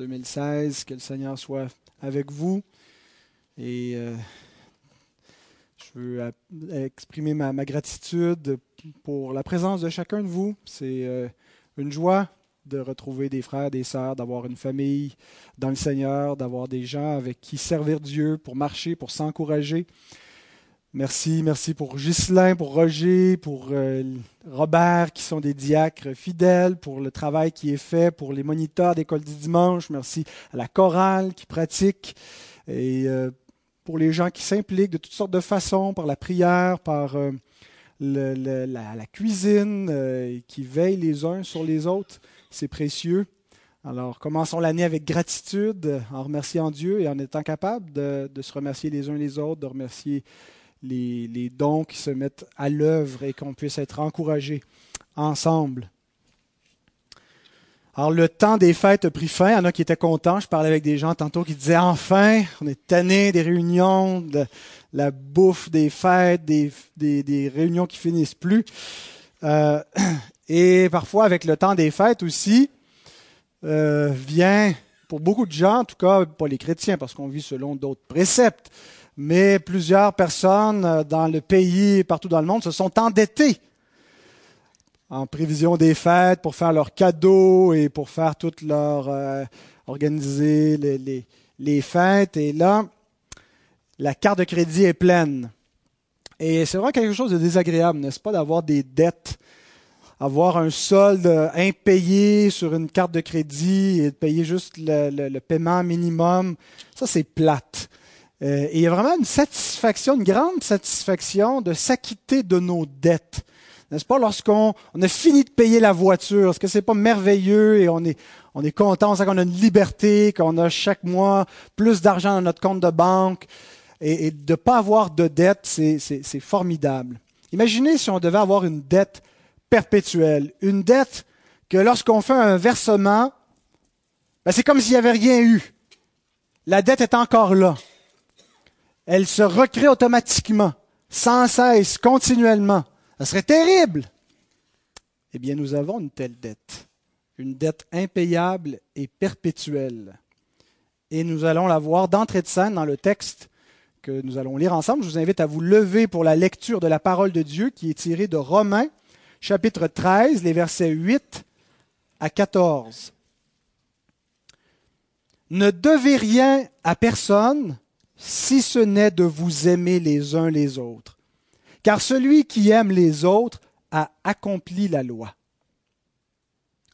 2016. Que le Seigneur soit avec vous. Et euh, je veux exprimer ma, gratitude pour la présence de chacun de vous. C'est euh, une joie de retrouver des frères, des sœurs, d'avoir une famille dans le Seigneur, d'avoir des gens avec qui servir Dieu, pour marcher, pour s'encourager. Merci, merci pour Ghislain, pour Roger, pour euh, Robert, qui sont des diacres fidèles, pour le travail qui est fait, pour les moniteurs d'école du dimanche. Merci à la chorale qui pratique et euh, pour les gens qui s'impliquent de toutes sortes de façons, par la prière, par euh, la, cuisine, qui veillent les uns sur les autres c'est précieux. Alors, commençons l'année avec gratitude, en remerciant Dieu et en étant capable de, se remercier les uns les autres, de remercier les, dons qui se mettent à l'œuvre et qu'on puisse être encouragés ensemble. Alors, le temps des fêtes a pris fin. Il y en a qui étaient contents. Je parlais avec des gens tantôt qui disaient enfin, on est tanné des réunions, de la bouffe des fêtes, des, réunions qui finissent plus. Euh, et parfois, avec le temps des fêtes aussi, euh, vient, pour beaucoup de gens, en tout cas pas les chrétiens, parce qu'on vit selon d'autres préceptes, mais plusieurs personnes euh, dans le pays et partout dans le monde se sont endettées en prévision des fêtes pour faire leurs cadeaux et pour faire toutes leurs euh, organiser les, fêtes. Et là, la carte de crédit est pleine. Et c'est vraiment quelque chose de désagréable, n'est-ce pas, d'avoir des dettes avoir un solde impayé sur une carte de crédit et de payer juste le, paiement minimum, ça c'est plate. Euh, et il y a vraiment une satisfaction, une grande satisfaction de s'acquitter de nos dettes. N'est-ce pas, lorsqu'on on a fini de payer la voiture, est-ce que c'est pas merveilleux et on est, on est content, on sait qu'on a une liberté, qu'on a chaque mois plus d'argent dans notre compte de banque et, et de ne pas avoir de dette, c'est formidable. Imaginez si on devait avoir une dette perpétuelle, une dette que lorsqu'on fait un versement, ben c'est comme s'il n'y avait rien eu. La dette est encore là. Elle se recrée automatiquement, sans cesse, continuellement. Ce serait terrible. Eh bien, nous avons une telle dette, une dette impayable et perpétuelle. Et nous allons la voir d'entrée de scène dans le texte que nous allons lire ensemble. Je vous invite à vous lever pour la lecture de la parole de Dieu qui est tirée de Romains chapitre 13, les versets 8 à 14. Ne devez rien à personne si ce n'est de vous aimer les uns les autres. Car celui qui aime les autres a accompli la loi.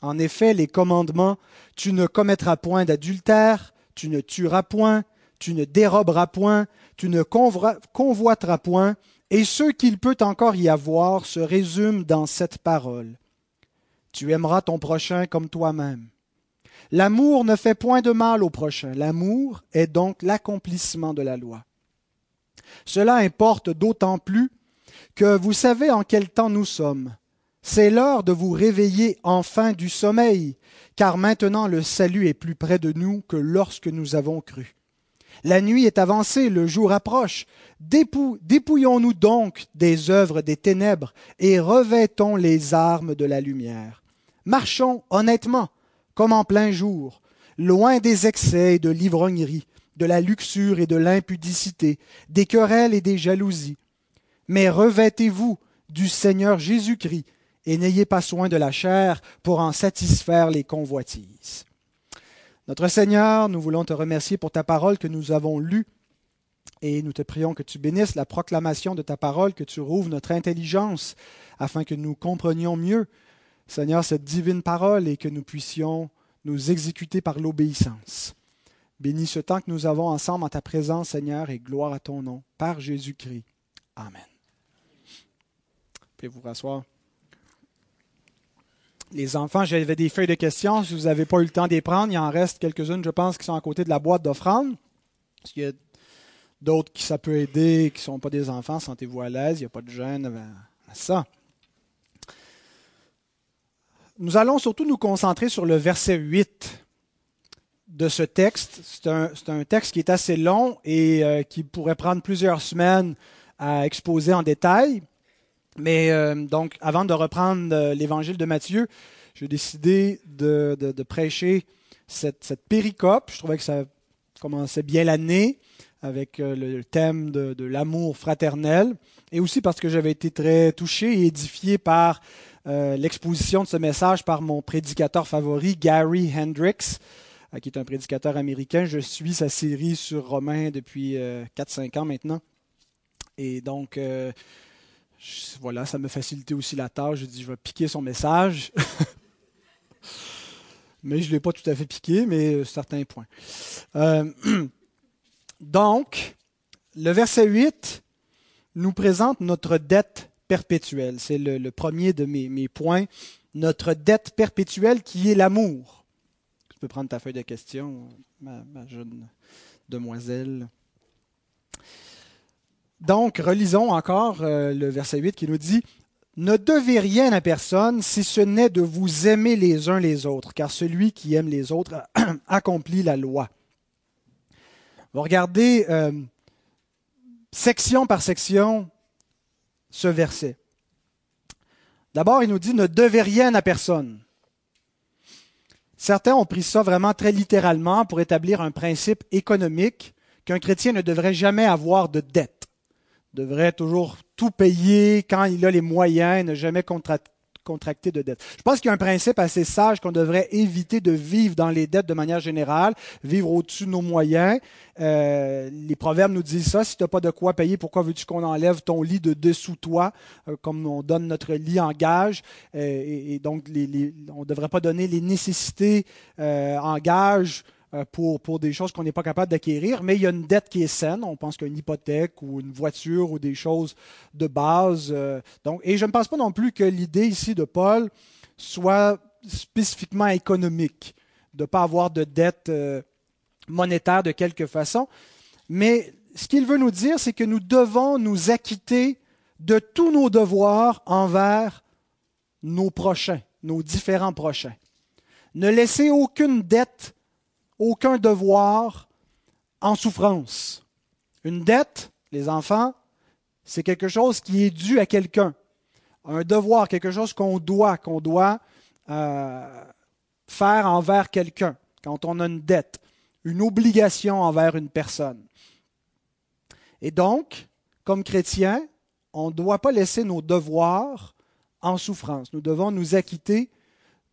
En effet, les commandements tu ne commettras point d'adultère, tu ne tueras point, tu ne déroberas point, tu ne convoiteras point, et ce qu'il peut encore y avoir se résume dans cette parole. Tu aimeras ton prochain comme toi-même. L'amour ne fait point de mal au prochain. L'amour est donc l'accomplissement de la loi. Cela importe d'autant plus que vous savez en quel temps nous sommes. C'est l'heure de vous réveiller enfin du sommeil, car maintenant le salut est plus près de nous que lorsque nous avons cru. La nuit est avancée, le jour approche. Dépouillons-nous donc des œuvres des ténèbres et revêtons les armes de la lumière. Marchons honnêtement, comme en plein jour, loin des excès et de l'ivrognerie, de la luxure et de l'impudicité, des querelles et des jalousies. Mais revêtez-vous du Seigneur Jésus-Christ et n'ayez pas soin de la chair pour en satisfaire les convoitises. Notre Seigneur, nous voulons te remercier pour ta parole que nous avons lue et nous te prions que tu bénisses la proclamation de ta parole, que tu rouvres notre intelligence afin que nous comprenions mieux, Seigneur, cette divine parole et que nous puissions nous exécuter par l'obéissance. Bénis ce temps que nous avons ensemble en ta présence, Seigneur, et gloire à ton nom, par Jésus-Christ. Amen. Pouvez vous rasseoir. Les enfants, j'avais des feuilles de questions. Si vous n'avez pas eu le temps d'y prendre, il en reste quelques-unes, je pense, qui sont à côté de la boîte d'offrande. Il y a d'autres qui ça peut aider, qui ne sont pas des enfants. Sentez-vous à l'aise, il n'y a pas de gêne à ça. Nous allons surtout nous concentrer sur le verset 8 de ce texte. C'est un, texte qui est assez long et euh, qui pourrait prendre plusieurs semaines à exposer en détail. Mais euh, donc, avant de reprendre euh, l'évangile de Matthieu, j'ai décidé de, prêcher cette, péricope. Je trouvais que ça commençait bien l'année avec le thème de, l'amour fraternel, et aussi parce que j'avais été très touché et édifié par euh, l'exposition de ce message par mon prédicateur favori, Gary Hendricks, euh, qui est un prédicateur américain. Je suis sa série sur Romain depuis 4-5 ans maintenant. Et donc, voilà, ça me facilitait aussi la tâche. Je dis, je vais piquer son message. mais je ne l'ai pas tout à fait piqué, mais certains points. Euh, donc, le verset 8 nous présente notre dette perpétuelle. C'est le, premier de mes, points. Notre dette perpétuelle qui est l'amour. Tu peux prendre ta feuille de questions, ma, jeune demoiselle. Donc, relisons encore euh, le verset 8 qui nous dit ne devez rien à personne si ce n'est de vous aimer les uns les autres, car celui qui aime les autres accomplit la loi. On va regarder euh, section par section ce verset. D'abord, il nous dit ne devez rien à personne. Certains ont pris ça vraiment très littéralement pour établir un principe économique qu'un chrétien ne devrait jamais avoir de dette devrait toujours tout payer quand il a les moyens, ne jamais de. Je pense qu'il y a un principe assez sage qu'on devrait éviter de vivre dans les dettes de manière générale, vivre au-dessus de nos moyens. Euh, les proverbes nous disent ça. Si tu n'as pas de quoi payer, pourquoi veux-tu qu'on enlève ton lit de dessous toi, euh, comme on donne notre lit en gage? Euh, et, donc, on ne devrait pas donner les nécessités en gage pour, pour des choses qu'on n'est pas capable d'acquérir, mais il y a une dette qui est saine. On pense qu'une hypothèque ou une voiture ou des choses de base. Euh, donc, et je ne pense pas non plus que l'idée ici de Paul soit spécifiquement économique, de ne pas avoir de dette euh, monétaire de quelque façon. Mais ce qu'il veut nous dire, c'est que nous devons nous acquitter de tous nos devoirs envers nos prochains, nos différents prochains. Ne laisser aucune dette aucun devoir en souffrance. Une dette, les enfants, c'est quelque chose qui est dû à quelqu'un. Un devoir, quelque chose qu'on doit, qu'on doit euh, faire envers quelqu'un quand on a une dette, une obligation envers une personne. Et donc, comme chrétiens, on ne doit pas laisser nos devoirs en souffrance. Nous devons nous acquitter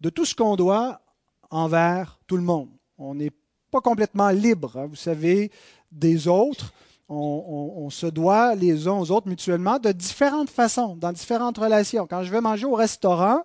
de tout ce qu'on doit envers tout le monde. On n'est pas complètement libre, hein, vous savez, des autres. On, se doit les uns aux autres mutuellement de différentes façons, dans différentes relations. Quand je vais manger au restaurant,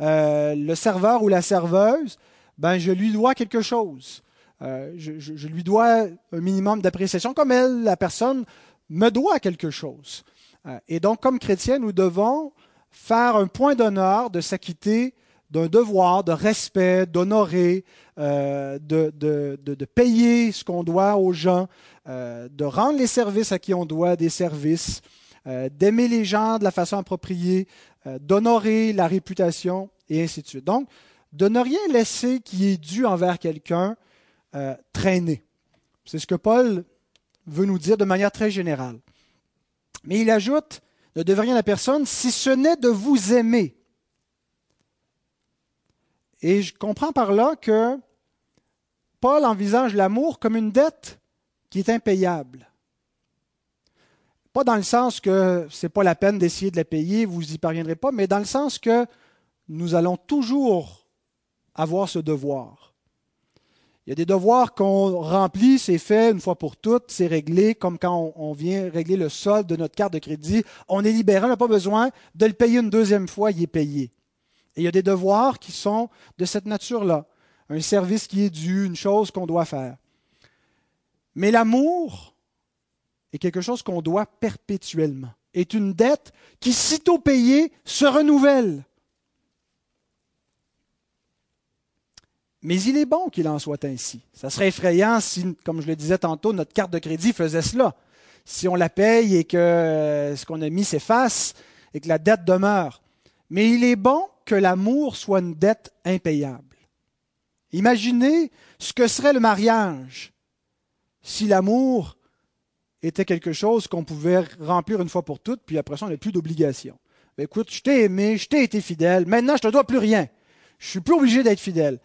euh, le serveur ou la serveuse, ben, je lui dois quelque chose. Euh, je, lui dois un minimum d'appréciation, comme elle, la personne, me doit quelque chose. Euh, et donc, comme chrétiens, nous devons faire un point d'honneur de s'acquitter d'un devoir de respect, d'honorer, euh, de, de, payer ce qu'on doit aux gens, euh, de rendre les services à qui on doit des services, euh, d'aimer les gens de la façon appropriée, d'honorer la réputation, et ainsi de suite. Donc, de ne rien laisser qui est dû envers quelqu'un traîner. C'est ce que Paul veut nous dire de manière très générale. Mais il ajoute, ne devez rien à personne si ce n'est de vous aimer et je comprends par là que Paul envisage l'amour comme une dette qui est impayable. Pas dans le sens que ce n'est pas la peine d'essayer de la payer, vous n'y parviendrez pas, mais dans le sens que nous allons toujours avoir ce devoir. Il y a des devoirs qu'on remplit, c'est fait une fois pour toutes, c'est réglé, comme quand on, vient régler le solde de notre carte de crédit. On est libéré, on n'a pas besoin de le payer une deuxième fois, il est payé. Et il y a des devoirs qui sont de cette nature-là. Un service qui est dû, une chose qu'on doit faire. Mais l'amour est quelque chose qu'on doit perpétuellement, est une dette qui, sitôt payée, se renouvelle. Mais il est bon qu'il en soit ainsi. Ça serait effrayant si, comme je le disais tantôt, notre carte de crédit faisait cela. Si on la paye et que euh, ce qu'on a mis s'efface et que la dette demeure. Mais il est bon que l'amour soit une dette impayable. Imaginez ce que serait le mariage si l'amour était quelque chose qu'on pouvait remplir une fois pour toutes, puis après ça, on n'a plus d'obligation. Ben, écoute, je t'ai aimé, je t'ai été fidèle, maintenant je ne te dois plus rien. Je suis plus obligé d'être fidèle.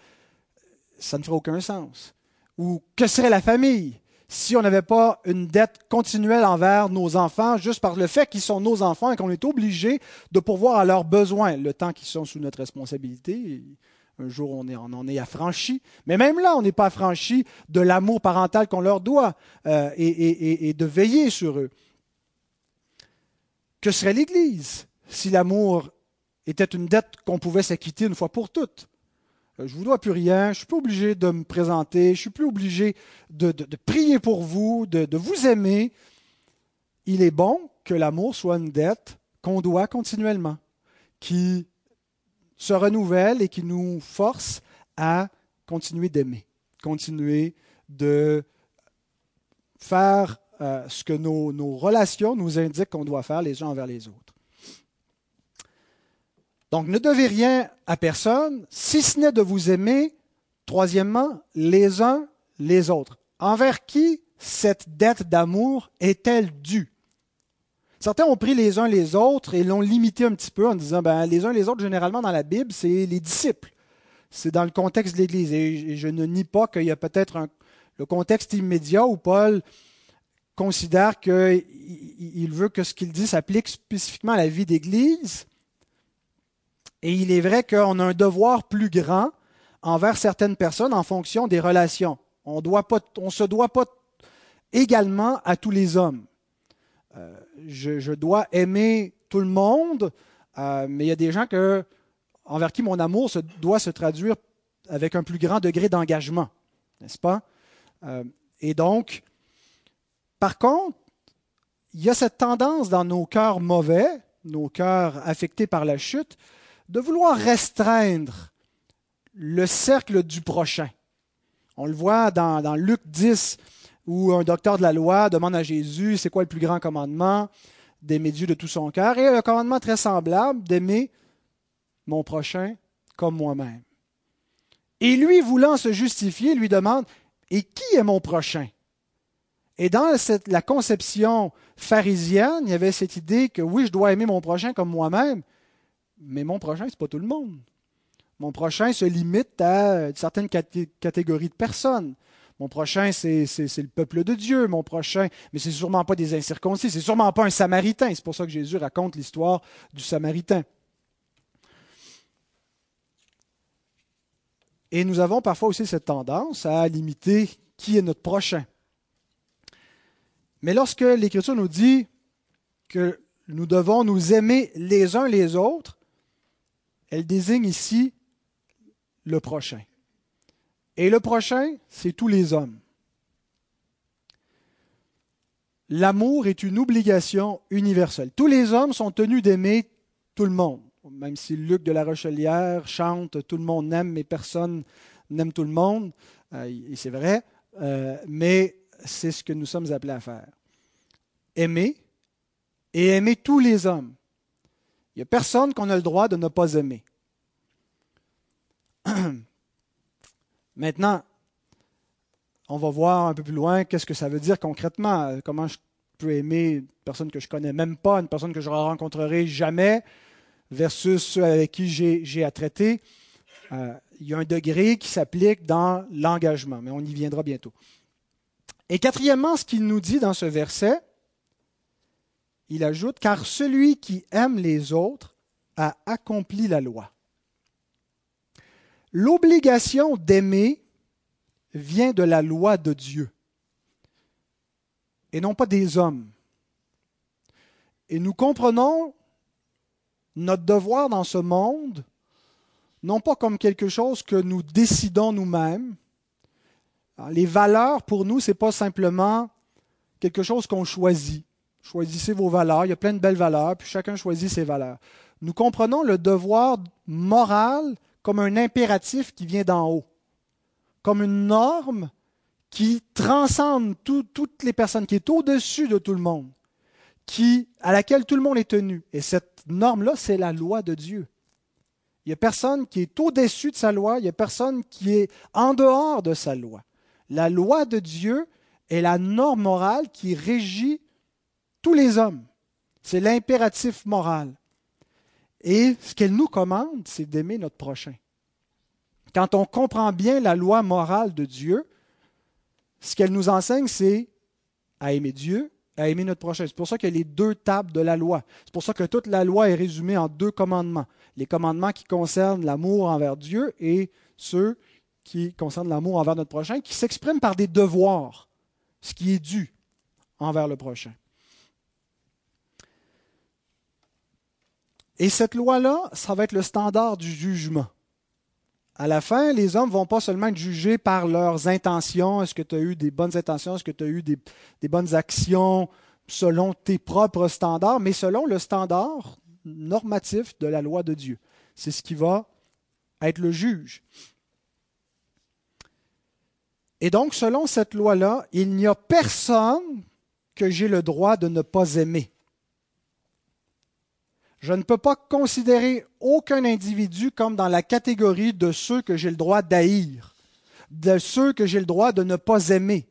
ça ne ferait aucun sens. Ou que serait la famille? Si on n'avait pas une dette continuelle envers nos enfants, juste par le fait qu'ils sont nos enfants et qu'on est obligé de pourvoir à leurs besoins le temps qu'ils sont sous notre responsabilité. Un jour, on, en est affranchi. Mais même là, on n'est pas affranchi de l'amour parental qu'on leur doit euh, et, et de veiller sur eux. Que serait l'Église si l'amour était une dette qu'on pouvait s'acquitter une fois pour toutes? Je ne vous dois plus rien, je ne suis plus obligé de me présenter, je ne suis plus obligé de, prier pour vous, de, vous aimer. Il est bon que l'amour soit une dette qu'on doit continuellement, qui se renouvelle et qui nous force à continuer d'aimer, continuer de faire euh, ce que nos relations nous indiquent qu'on doit faire les uns envers les autres. Donc ne devez rien à personne, si ce n'est de vous aimer, troisièmement, les uns les autres. Envers qui cette dette d'amour est-elle due? Certains ont pris les uns les autres et l'ont limité un petit peu en disant ben, les uns les autres, généralement dans la Bible, c'est les disciples. C'est dans le contexte de l'Église. Et je ne nie pas qu'il y a peut-être le contexte immédiat où Paul considère qu'il veut que ce qu'il dit s'applique spécifiquement à la vie d'Église. Et il est vrai qu'on a un devoir plus grand envers certaines personnes en fonction des relations. On ne se doit pas également à tous les hommes. Euh, je, dois aimer tout le monde, euh, mais il y a des gens que, envers qui mon amour doit se traduire avec un plus grand degré d'engagement, n'est-ce pas? Euh, et donc, par contre, il y a cette tendance dans nos cœurs mauvais, nos cœurs affectés par la chute, de vouloir restreindre le cercle du prochain. On le voit dans, Luc 10, où un docteur de la loi demande à Jésus, c'est quoi le plus grand commandement D'aimer Dieu de tout son cœur? Et un commandement très semblable, d'aimer mon prochain comme moi-même. Et lui, voulant se justifier, lui demande, et qui est mon prochain Et dans la conception pharisienne, il y avait cette idée que oui, je dois aimer mon prochain comme moi-même, mais mon prochain, ce n'est pas tout le monde. Mon prochain se limite à certaines catégories de personnes. Mon prochain, c'est le peuple de Dieu. Mon prochain, mais c'est sûrement pas des incirconcis, c'est sûrement pas un Samaritain. C'est pour ça que Jésus raconte l'histoire du Samaritain. Et nous avons parfois aussi cette tendance à limiter qui est notre prochain. Mais lorsque l'Écriture nous dit que nous devons nous aimer les uns les autres, elle désigne ici le prochain. Et le prochain, c'est tous les hommes. L'amour est une obligation universelle. Tous les hommes sont tenus d'aimer tout le monde. Même si Luc de la Rochelière chante Tout le monde aime, mais personne n'aime tout le monde, euh, et c'est vrai, euh, mais c'est ce que nous sommes appelés à faire. Aimer et aimer tous les hommes. Il n'y a personne qu'on a le droit de ne pas aimer. Maintenant, on va voir un peu plus loin qu'est-ce que ça veut dire concrètement. Comment je peux aimer une personne que je connais même pas, une personne que je ne rencontrerai jamais, versus ceux avec qui j'ai à traiter. Euh, il y a un degré qui s'applique dans l'engagement, mais on y viendra bientôt. Et quatrièmement, ce qu'il nous dit dans ce verset, il ajoute, car celui qui aime les autres a accompli la loi. L'obligation d'aimer vient de la loi de Dieu et non pas des hommes. Et nous comprenons notre devoir dans ce monde non pas comme quelque chose que nous décidons nous-mêmes. Les valeurs, pour nous, ce n'est pas simplement quelque chose qu'on choisit choisissez vos valeurs. Il y a plein de belles valeurs, puis chacun choisit ses valeurs. Nous comprenons le devoir moral comme un impératif qui vient d'en haut, comme une norme qui transcende toutes les personnes, qui est au-dessus de tout le monde, qui, à laquelle tout le monde est tenu. Et cette norme-là, c'est la loi de Dieu. Il n'y a personne qui est au-dessus de sa loi, il n'y a personne qui est en dehors de sa loi. La loi de Dieu est la norme morale qui régit tous les hommes. C'est l'impératif moral. Et ce qu'elle nous commande, c'est d'aimer notre prochain. quand on comprend bien la loi morale de Dieu, ce qu'elle nous enseigne, c'est à aimer Dieu, à aimer notre prochain. C'est pour ça qu'il y les deux tables de la loi. C'est pour ça que toute la loi est résumée en deux commandements. Les commandements qui concernent l'amour envers Dieu et ceux qui concernent l'amour envers notre prochain, qui s'expriment par des devoirs, ce qui est dû envers le prochain. Et cette loi-là, ça va être le standard du jugement. À la fin, les hommes vont pas seulement être jugés par leurs intentions. Est-ce que tu as eu des bonnes intentions? Est-ce que tu as eu des, des, bonnes actions selon tes propres standards? Mais selon le standard normatif de la loi de Dieu. C'est ce qui va être le juge. Et donc, selon cette loi-là, il n'y a personne que j'ai le droit de ne pas aimer. Je ne peux pas considérer aucun individu comme dans la catégorie de ceux que j'ai le droit d'haïr, de ceux que j'ai le droit de ne pas aimer.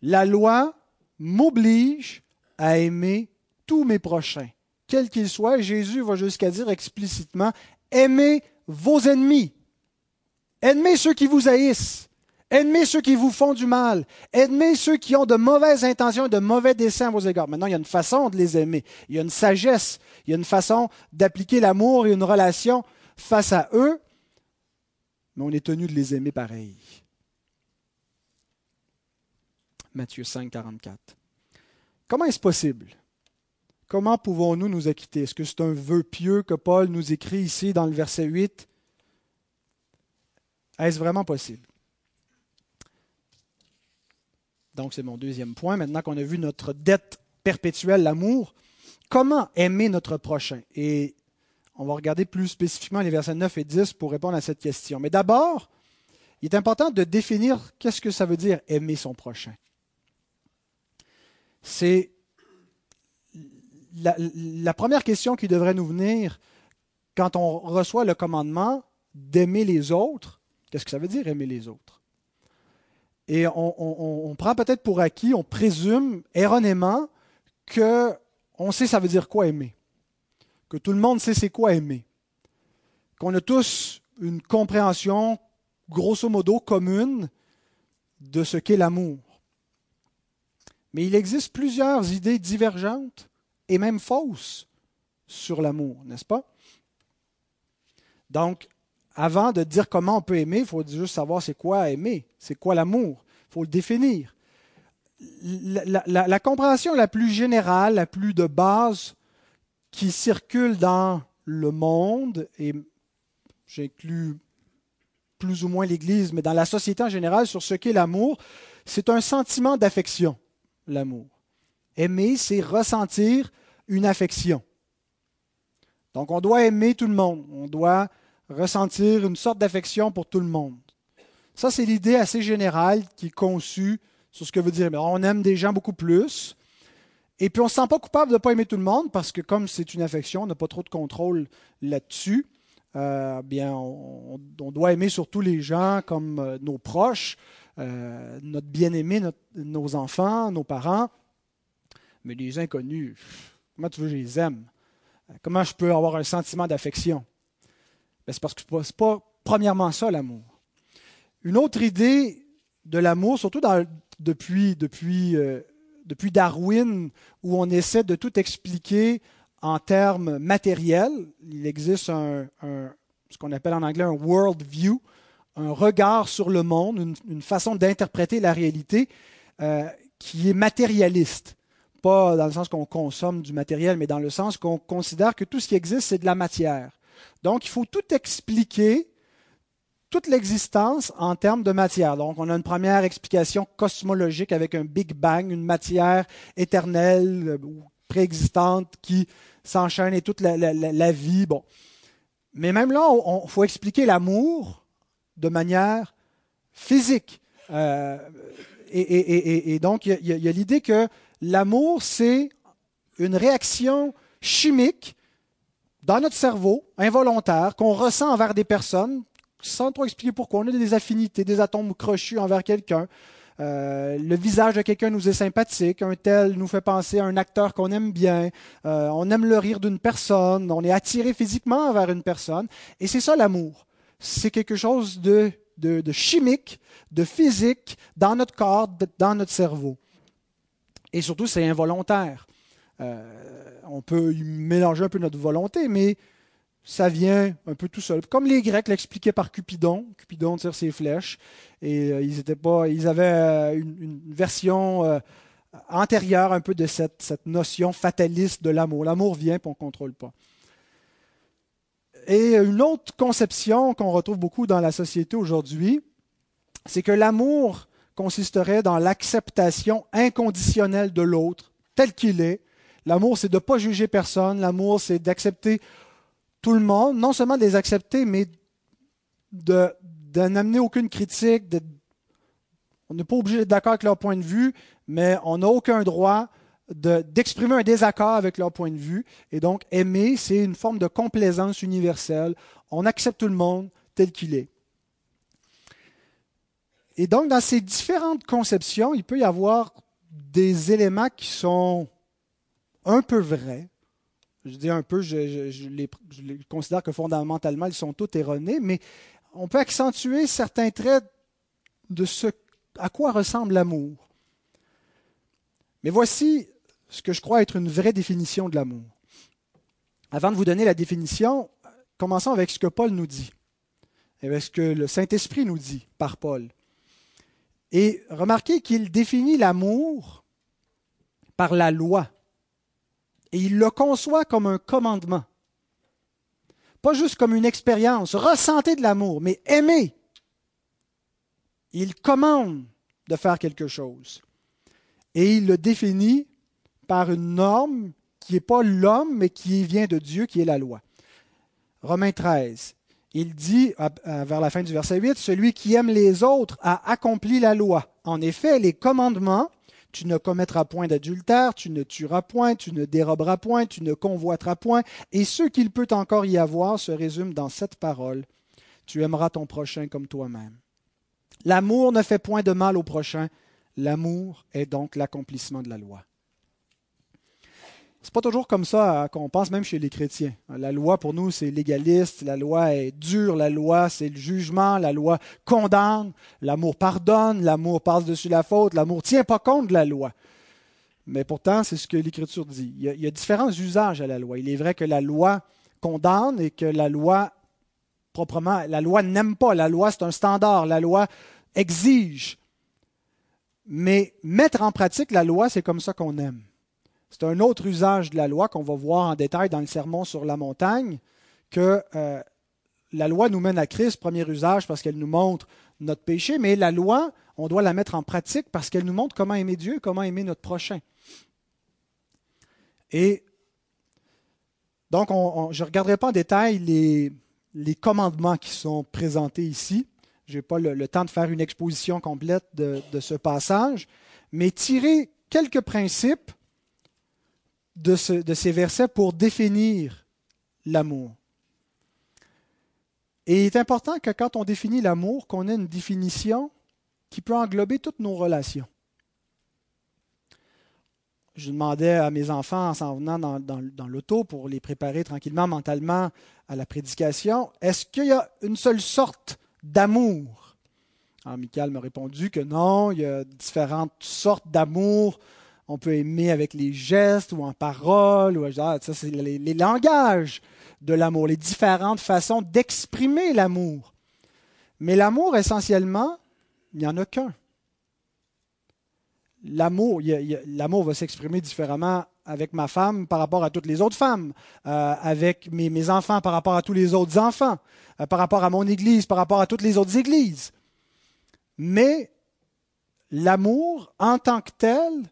La loi m'oblige à aimer tous mes prochains, quels qu'ils soient. Jésus va jusqu'à dire explicitement, aimez vos ennemis, aimez ceux qui vous haïssent. Aimez ceux qui vous font du mal. Aimez ceux qui ont de mauvaises intentions et de mauvais desseins à vos égards. Maintenant, il y a une façon de les aimer. Il y a une sagesse. Il y a une façon d'appliquer l'amour et une relation face à eux. Mais on est tenu de les aimer pareil. Matthieu 5, 44. Comment est-ce possible? Comment pouvons-nous nous acquitter? Est-ce que c'est un vœu pieux que Paul nous écrit ici dans le verset 8? Est-ce vraiment possible? Donc, c'est mon deuxième point. Maintenant qu'on a vu notre dette perpétuelle, l'amour, comment aimer notre prochain? Et on va regarder plus spécifiquement les versets 9 et 10 pour répondre à cette question. Mais d'abord, il est important de définir qu'est-ce que ça veut dire aimer son prochain. C'est la, première question qui devrait nous venir quand on reçoit le commandement d'aimer les autres. Qu'est-ce que ça veut dire aimer les autres? Et on, prend peut-être pour acquis, on présume erronément que on sait ça veut dire quoi aimer, que tout le monde sait c'est quoi aimer, qu'on a tous une compréhension grosso modo commune de ce qu'est l'amour. Mais il existe plusieurs idées divergentes et même fausses sur l'amour, n'est-ce pas? Donc, avant de dire comment on peut aimer, il faut juste savoir c'est quoi aimer, c'est quoi l'amour. Il faut le définir. La, compréhension la plus générale, la plus de base qui circule dans le monde, et j'inclus plus ou moins l'Église, mais dans la société en général, sur ce qu'est l'amour, c'est un sentiment d'affection, l'amour. Aimer, c'est ressentir une affection. Donc on doit aimer tout le monde, on doit ressentir une sorte d'affection pour tout le monde. Ça, c'est l'idée assez générale qui est conçue sur ce que veut dire. On aime des gens beaucoup plus. Et puis, on ne se sent pas coupable de ne pas aimer tout le monde parce que, comme c'est une affection, on n'a pas trop de contrôle là-dessus. Euh, bien, on, doit aimer surtout les gens comme euh, nos proches, euh, notre bien-aimé, nos enfants, nos parents. Mais les inconnus, comment tu veux que je les aime? Comment je peux avoir un sentiment d'affection? C'est parce que ce n'est pas, premièrement ça, l'amour. Une autre idée de l'amour, surtout euh, depuis Darwin, où on essaie de tout expliquer en termes matériels, il existe ce qu'on appelle en anglais un world view, un regard sur le monde, une, façon d'interpréter la réalité euh, qui est matérialiste. Pas dans le sens qu'on consomme du matériel, mais dans le sens qu'on considère que tout ce qui existe, c'est de la matière. Donc, il faut tout expliquer, toute l'existence en termes de matière. Donc, on a une première explication cosmologique avec un Big Bang, une matière éternelle ou préexistante qui s'enchaîne et toute la, vie. Bon. Mais même là, il faut expliquer l'amour de manière physique. Euh, et, donc, il y a l'idée que l'amour, c'est une réaction chimique dans notre cerveau, involontaire, qu'on ressent envers des personnes, sans trop expliquer pourquoi. On a des affinités, des atomes crochus envers quelqu'un. Euh, le visage de quelqu'un nous est sympathique, un tel nous fait penser à un acteur qu'on aime bien, euh, on aime le rire d'une personne, on est attiré physiquement envers une personne, et c'est ça l'amour. c'est quelque chose de, chimique, de physique dans notre corps, dans notre cerveau. Et surtout, c'est involontaire. Euh, on peut y mélanger un peu notre volonté, mais ça vient un peu tout seul. Comme les Grecs l'expliquaient par Cupidon. Cupidon tire ses flèches. Et euh, ils, pas, ils avaient euh, une, version antérieure un peu de cette, cette notion fataliste de l'amour. L'amour vient, puis on ne contrôle pas. Et une autre conception qu'on retrouve beaucoup dans la société aujourd'hui, c'est que l'amour consisterait dans l'acceptation inconditionnelle de l'autre tel qu'il est. L'amour, c'est de ne pas juger personne. L'amour, c'est d'accepter tout le monde. Non seulement de les accepter, mais de, n'amener aucune critique. on n'est pas obligé d'être d'accord avec leur point de vue, mais on n'a aucun droit d'exprimer un désaccord avec leur point de vue. Et donc, aimer, c'est une forme de complaisance universelle. On accepte tout le monde tel qu'il est. Et donc, dans ces différentes conceptions, il peut y avoir des éléments qui sont un peu vrais. Je dis un peu, je, considère que fondamentalement, ils sont tous erronés, mais on peut accentuer certains traits de ce à quoi ressemble l'amour. Mais voici ce que je crois être une vraie définition de l'amour. Avant de vous donner la définition, commençons avec ce que Paul nous dit, avec ce que le Saint-Esprit nous dit par Paul. Et remarquez qu'il définit l'amour par la loi. Et il le conçoit comme un commandement. Pas juste comme une expérience. Ressentez de l'amour, mais aimez. Il commande de faire quelque chose. Et il le définit par une norme qui n'est pas l'homme, mais qui vient de Dieu, qui est la loi. Romains 13 il dit vers la fin du verset 8, Celui qui aime les autres a accompli la loi. En effet, les commandements, tu ne commettras point d'adultère, tu ne tueras point, tu ne déroberas point, tu ne convoiteras point, et ce qu'il peut encore y avoir se résume dans cette parole. Tu aimeras ton prochain comme toi-même. L'amour ne fait point de mal au prochain, l'amour est donc l'accomplissement de la loi. C'est pas toujours comme ça hein, qu'on pense, même chez les chrétiens. La loi, pour nous, c'est légaliste, la loi est dure, la loi, c'est le jugement, la loi condamne, l'amour pardonne, l'amour passe dessus la faute, l'amour tient pas compte de la loi. Mais pourtant, c'est ce que l'Écriture dit. Il y, a, différents usages à la loi. Il est vrai que la loi condamne et que la loi, proprement, la loi n'aime pas. La loi, c'est un standard. La loi exige. Mais mettre en pratique la loi, c'est comme ça qu'on aime. C'est un autre usage de la loi qu'on va voir en détail dans le sermon sur la montagne, que euh, la loi nous mène à Christ, premier usage, parce qu'elle nous montre notre péché, mais la loi, on doit la mettre en pratique parce qu'elle nous montre comment aimer Dieu, comment aimer notre prochain. Et donc, je ne regarderai pas en détail les, commandements qui sont présentés ici. Je n'ai pas le, temps de faire une exposition complète de ce passage, mais tirer quelques principes de, ces versets pour définir l'amour. Et il est important que quand on définit l'amour, qu'on ait une définition qui peut englober toutes nos relations. Je demandais à mes enfants en s'en venant dans, l'auto pour les préparer tranquillement mentalement à la prédication, est-ce qu'il y a une seule sorte d'amour Alors Michael m'a répondu que non, il y a différentes sortes d'amour on peut aimer avec les gestes ou en parole. Ou, ça, c'est les, langages de l'amour, les différentes façons d'exprimer l'amour. Mais l'amour, essentiellement, il n'y en a qu'un. L'amour, va s'exprimer différemment avec ma femme par rapport à toutes les autres femmes, euh, avec mes, mes, enfants par rapport à tous les autres enfants, euh, par rapport à mon Église, par rapport à toutes les autres Églises. Mais l'amour, en tant que tel,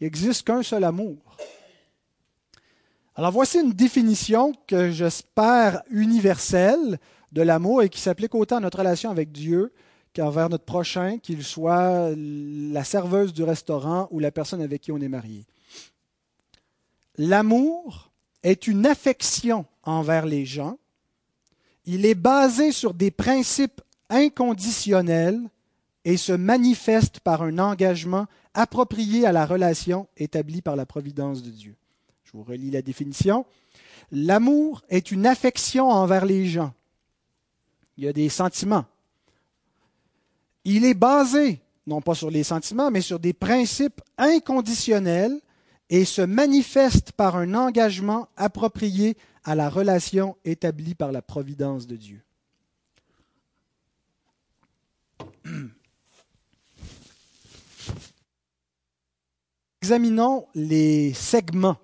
il n'existe qu'un seul amour. Alors voici une définition que j'espère universelle de l'amour et qui s'applique autant à notre relation avec Dieu qu'envers notre prochain, qu'il soit la serveuse du restaurant ou la personne avec qui on est marié. L'amour est une affection envers les gens. Il est basé sur des principes inconditionnels et se manifeste par un engagement approprié à la relation établie par la providence de Dieu. Je vous relis la définition. L'amour est une affection envers les gens. Il y a des sentiments. Il est basé, non pas sur les sentiments, mais sur des principes inconditionnels et se manifeste par un engagement approprié à la relation établie par la providence de Dieu. Examinons les segments,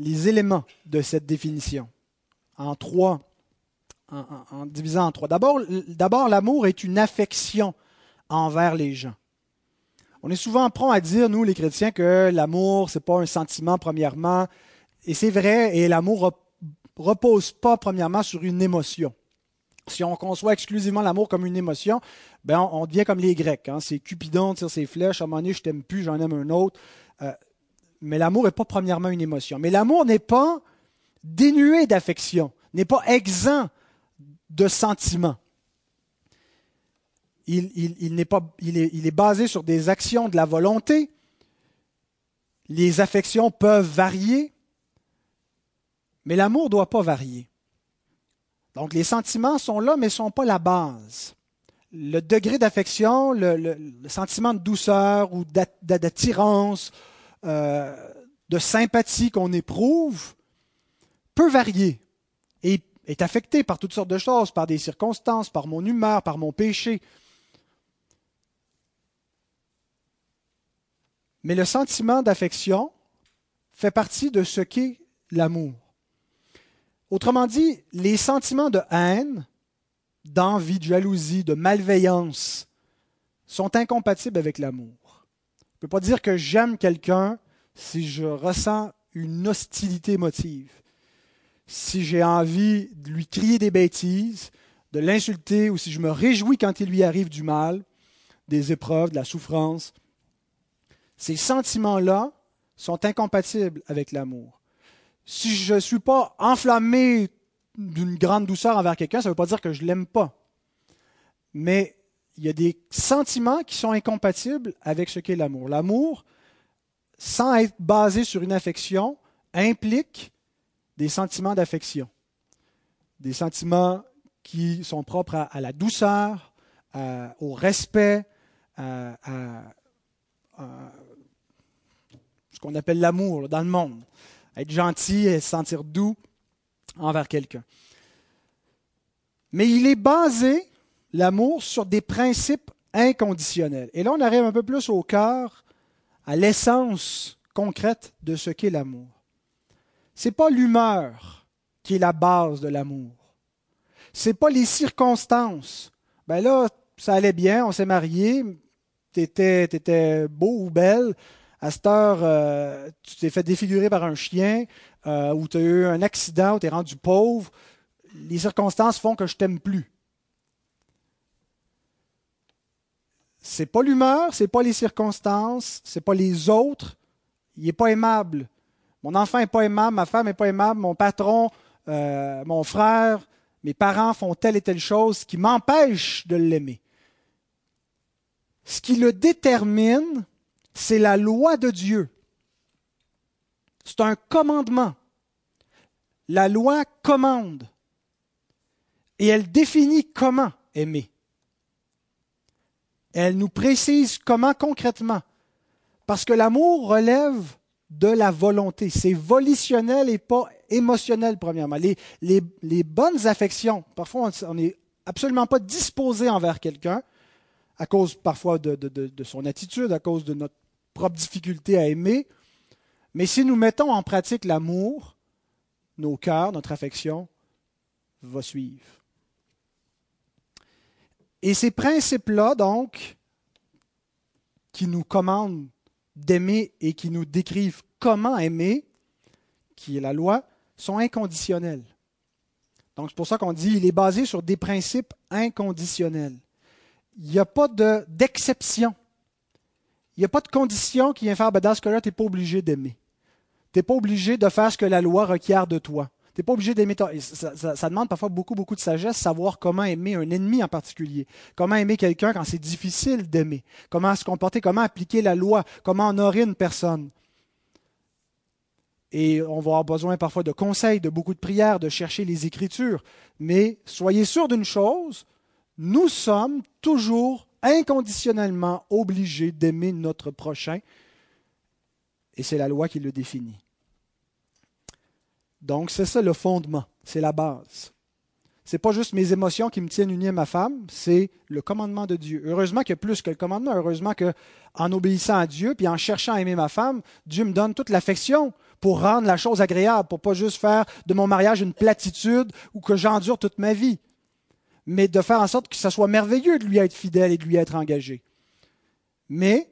les éléments de cette définition en trois, en, divisant en trois. D'abord, l'amour est une affection envers les gens. On est souvent prompt à dire, nous les chrétiens, que l'amour, ce n'est pas un sentiment premièrement, et c'est vrai, et l'amour repose pas premièrement sur une émotion. Si on conçoit exclusivement l'amour comme une émotion, ben on, devient comme les Grecs. Hein. C'est Cupidon tire ses flèches, à un moment donné, je t'aime plus, j'en aime un autre. Euh, mais l'amour n'est pas premièrement une émotion. Mais l'amour n'est pas dénué d'affection, n'est pas exempt de sentiments. Il, il, pas, il, est, il est basé sur des actions de la volonté. Les affections peuvent varier, mais l'amour ne doit pas varier. Donc les sentiments sont là, mais ne sont pas la base. Le degré d'affection, le, sentiment de douceur ou d'attirance, euh, de sympathie qu'on éprouve, peut varier et est affecté par toutes sortes de choses, par des circonstances, par mon humeur, par mon péché. Mais le sentiment d'affection fait partie de ce qu'est l'amour. Autrement dit, les sentiments de haine, d'envie, de jalousie, de malveillance sont incompatibles avec l'amour. Je ne peux pas dire que j'aime quelqu'un si je ressens une hostilité émotive, si j'ai envie de lui crier des bêtises, de l'insulter, ou si je me réjouis quand il lui arrive du mal, des épreuves, de la souffrance. Ces sentiments-là sont incompatibles avec l'amour si je ne suis pas enflammé d'une grande douceur envers quelqu'un, ça ne veut pas dire que je ne l'aime pas. Mais il y a des sentiments qui sont incompatibles avec ce qu'est l'amour. L'amour, sans être basé sur une affection, implique des sentiments d'affection. Des sentiments qui sont propres à, la douceur, au respect, à, ce qu'on appelle l'amour dans le monde être gentil et se sentir doux envers quelqu'un. Mais il est basé, l'amour, sur des principes inconditionnels. Et là, on arrive un peu plus au cœur, à l'essence concrète de ce qu'est l'amour. Ce n'est pas l'humeur qui est la base de l'amour. Ce n'est pas les circonstances. Ben là, ça allait bien, on s'est mariés, tu étais beau ou belle, à cette heure, euh, tu t'es fait défigurer par un chien, euh, ou tu as eu un accident, ou tu es rendu pauvre, les circonstances font que je t'aime plus. C'est pas l'humeur, c'est pas les circonstances, c'est pas les autres. Il n'est pas aimable. Mon enfant n'est pas aimable, ma femme n'est pas aimable, mon patron, euh, mon frère, mes parents font telle et telle chose qui m'empêche de l'aimer. Ce qui le détermine, c'est la loi de Dieu. C'est un commandement. La loi commande. Et elle définit comment aimer. Elle nous précise comment concrètement. Parce que l'amour relève de la volonté. C'est volitionnel et pas émotionnel, premièrement. Les, bonnes affections, parfois on n'est absolument pas disposé envers quelqu'un, à cause parfois de, son attitude, à cause de notre propre difficulté à aimer. Mais si nous mettons en pratique l'amour, nos cœurs, notre affection va suivre. Et ces principes-là, donc, qui nous commandent d'aimer et qui nous décrivent comment aimer, qui est la loi, sont inconditionnels. Donc c'est pour ça qu'on dit qu'il est basé sur des principes inconditionnels. Il n'y a pas d'exception. Il n'y a pas de condition qui vient faire, ben dans ce cas-là, tu n'es pas obligé d'aimer. Tu n'es pas obligé de faire ce que la loi requiert de toi. Tu n'es pas obligé d'aimer. Ça, ça, demande parfois beaucoup, beaucoup de sagesse, savoir comment aimer un ennemi en particulier. Comment aimer quelqu'un quand c'est difficile d'aimer. Comment se comporter, comment appliquer la loi, comment honorer une personne. et on va avoir besoin parfois de conseils, de beaucoup de prières, de chercher les Écritures. Mais soyez sûrs d'une chose, nous sommes toujours inconditionnellement obligés d'aimer notre prochain, et c'est la loi qui le définit. Donc c'est ça le fondement, c'est la base. C'est pas juste mes émotions qui me tiennent unis à ma femme, c'est le commandement de Dieu. Heureusement qu'il y a plus que le commandement. Heureusement qu'en obéissant à Dieu puis en cherchant à aimer ma femme, Dieu me donne toute l'affection pour rendre la chose agréable, pour pas juste faire de mon mariage une platitude ou que j'endure toute ma vie, mais de faire en sorte que ce soit merveilleux de lui être fidèle et de lui être engagé. Mais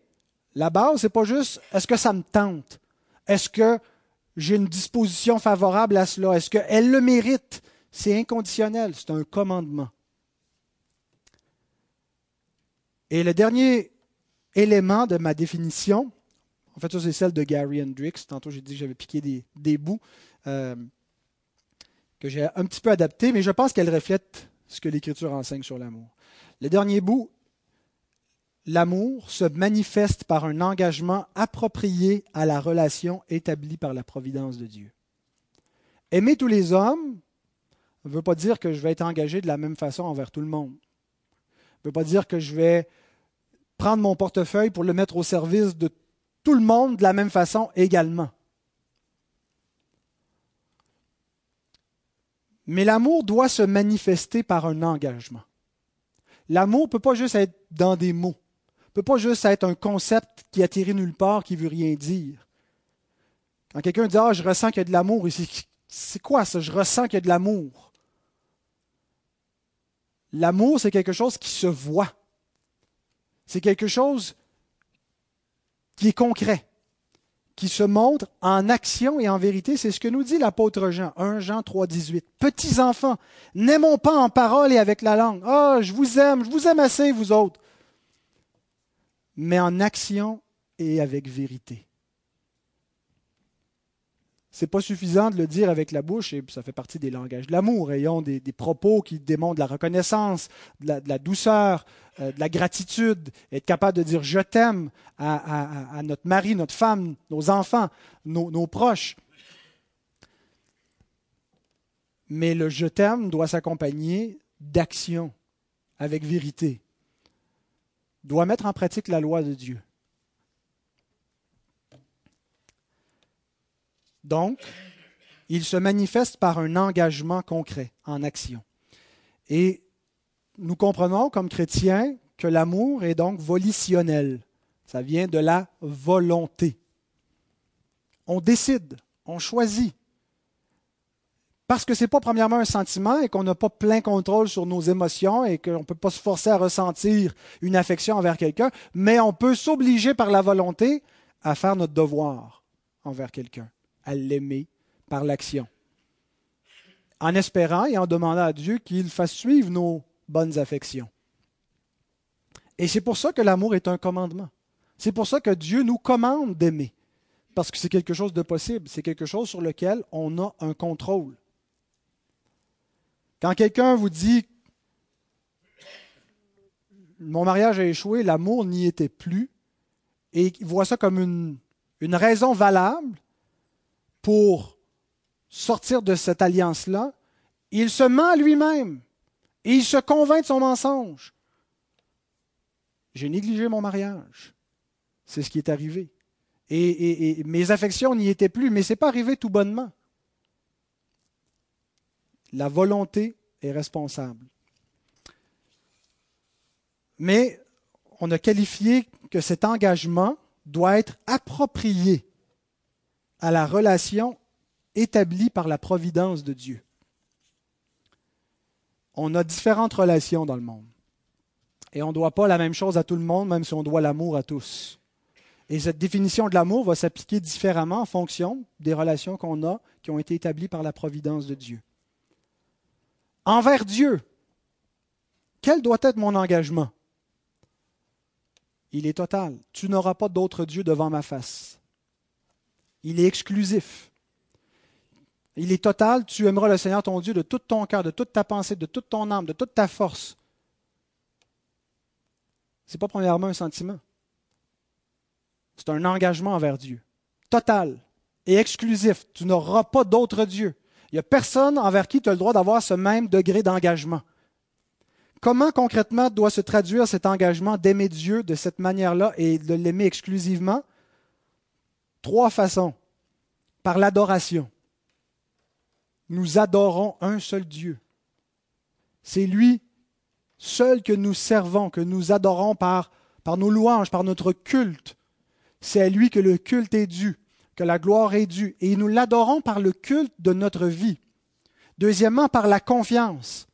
la base, c'est pas juste est-ce que ça me tente, est-ce que j'ai une disposition favorable à cela, est-ce qu'elle le mérite, c'est inconditionnel, c'est un commandement. Et le dernier élément de ma définition, en fait, ça c'est celle de Gary Hendricks. Tantôt j'ai dit que j'avais piqué des, bouts euh, que j'ai un petit peu adaptés, mais je pense qu'elle reflète ce que l'Écriture enseigne sur l'amour. Le dernier bout, l'amour se manifeste par un engagement approprié à la relation établie par la providence de Dieu. Aimer tous les hommes, ne veut pas dire que je vais être engagé de la même façon envers tout le monde. Ne veut pas dire que je vais prendre mon portefeuille pour le mettre au service de tout le monde de la même façon également. Mais l'amour doit se manifester par un engagement. L'amour ne peut pas juste être dans des mots, ne peut pas juste être un concept qui atterrit nulle part, qui veut rien dire. Quand quelqu'un dit Ah, je ressens qu'il y a de l'amour, c'est quoi ça? Je ressens qu'il y a de l'amour. L'amour, c'est quelque chose qui se voit. C'est quelque chose qui est concret, qui se montre en action et en vérité. C'est ce que nous dit l'apôtre Jean, 1 Jean 3, 18. Petits enfants, n'aimons pas en parole et avec la langue. Ah, je vous aime, je vous aime assez, vous autres. Mais en action et avec vérité. C'est pas suffisant de le dire avec la bouche, et ça fait partie des langages de l'amour. Ayons des, propos qui démontrent la reconnaissance, de la, douceur, euh, de la gratitude, être capable de dire je t'aime à, notre mari, notre femme, nos enfants, nos, nos proches. Mais le je t'aime doit s'accompagner d'action, avec vérité. Doit mettre en pratique la loi de Dieu. Donc, il se manifeste par un engagement concret en action. Et nous comprenons comme chrétiens que l'amour est donc volitionnel. Ça vient de la volonté. On décide, on choisit. Parce que ce n'est pas premièrement un sentiment et qu'on n'a pas plein contrôle sur nos émotions et qu'on ne peut pas se forcer à ressentir une affection envers quelqu'un, mais on peut s'obliger par la volonté à faire notre devoir envers quelqu'un à l'aimer par l'action. En espérant et en demandant à Dieu qu'il fasse suivre nos bonnes affections. Et c'est pour ça que l'amour est un commandement. C'est pour ça que Dieu nous commande d'aimer. Parce que c'est quelque chose de possible. C'est quelque chose sur lequel on a un contrôle. Quand quelqu'un vous dit mon mariage a échoué, l'amour n'y était plus, et il voit ça comme une, une raison valable pour sortir de cette alliance-là, il se ment à lui-même et il se convainc de son mensonge. J'ai négligé mon mariage. C'est ce qui est arrivé. Et, mes affections n'y étaient plus, mais ce n'est pas arrivé tout bonnement. La volonté est responsable. Mais on a qualifié que cet engagement doit être approprié à la relation établie par la providence de Dieu. On a différentes relations dans le monde. Et on ne doit pas la même chose à tout le monde, même si on doit l'amour à tous. Et cette définition de l'amour va s'appliquer différemment en fonction des relations qu'on a qui ont été établies par la providence de Dieu. Envers Dieu, quel doit être mon engagement? Il est total. Tu n'auras pas d'autre Dieu devant ma face. Il est exclusif. Il est total. Tu aimeras le Seigneur ton Dieu de tout ton cœur, de toute ta pensée, de toute ton âme, de toute ta force. Ce n'est pas premièrement un sentiment. C'est un engagement envers Dieu. Total. et exclusif. Tu n'auras pas d'autre Dieu. Il n'y a personne envers qui tu as le droit d'avoir ce même degré d'engagement. Comment concrètement doit se traduire cet engagement d'aimer Dieu de cette manière-là et de l'aimer exclusivement? Trois façons. Par l'adoration. Nous adorons un seul Dieu. C'est lui seul que nous servons, que nous adorons par, par nos louanges, par notre culte. C'est à lui que le culte est dû, que la gloire est due. Et nous l'adorons par le culte de notre vie. Deuxièmement, par la confiance.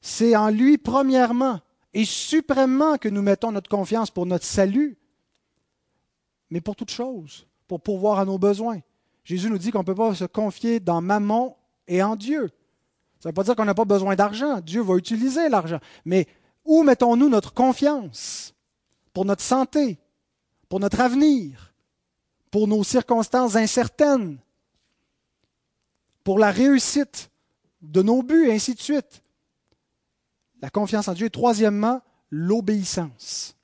C'est en lui, premièrement et suprêmement, que nous mettons notre confiance pour notre salut, mais pour toute chose, pour pourvoir à nos besoins. Jésus nous dit qu'on ne peut pas se confier dans mammon et en Dieu. Ça ne veut pas dire qu'on n'a pas besoin d'argent. Dieu va utiliser l'argent. Mais où mettons-nous notre confiance pour notre santé, pour notre avenir, pour nos circonstances incertaines, pour la réussite de nos buts, ainsi de suite? La confiance en Dieu. Et troisièmement, l'obéissance.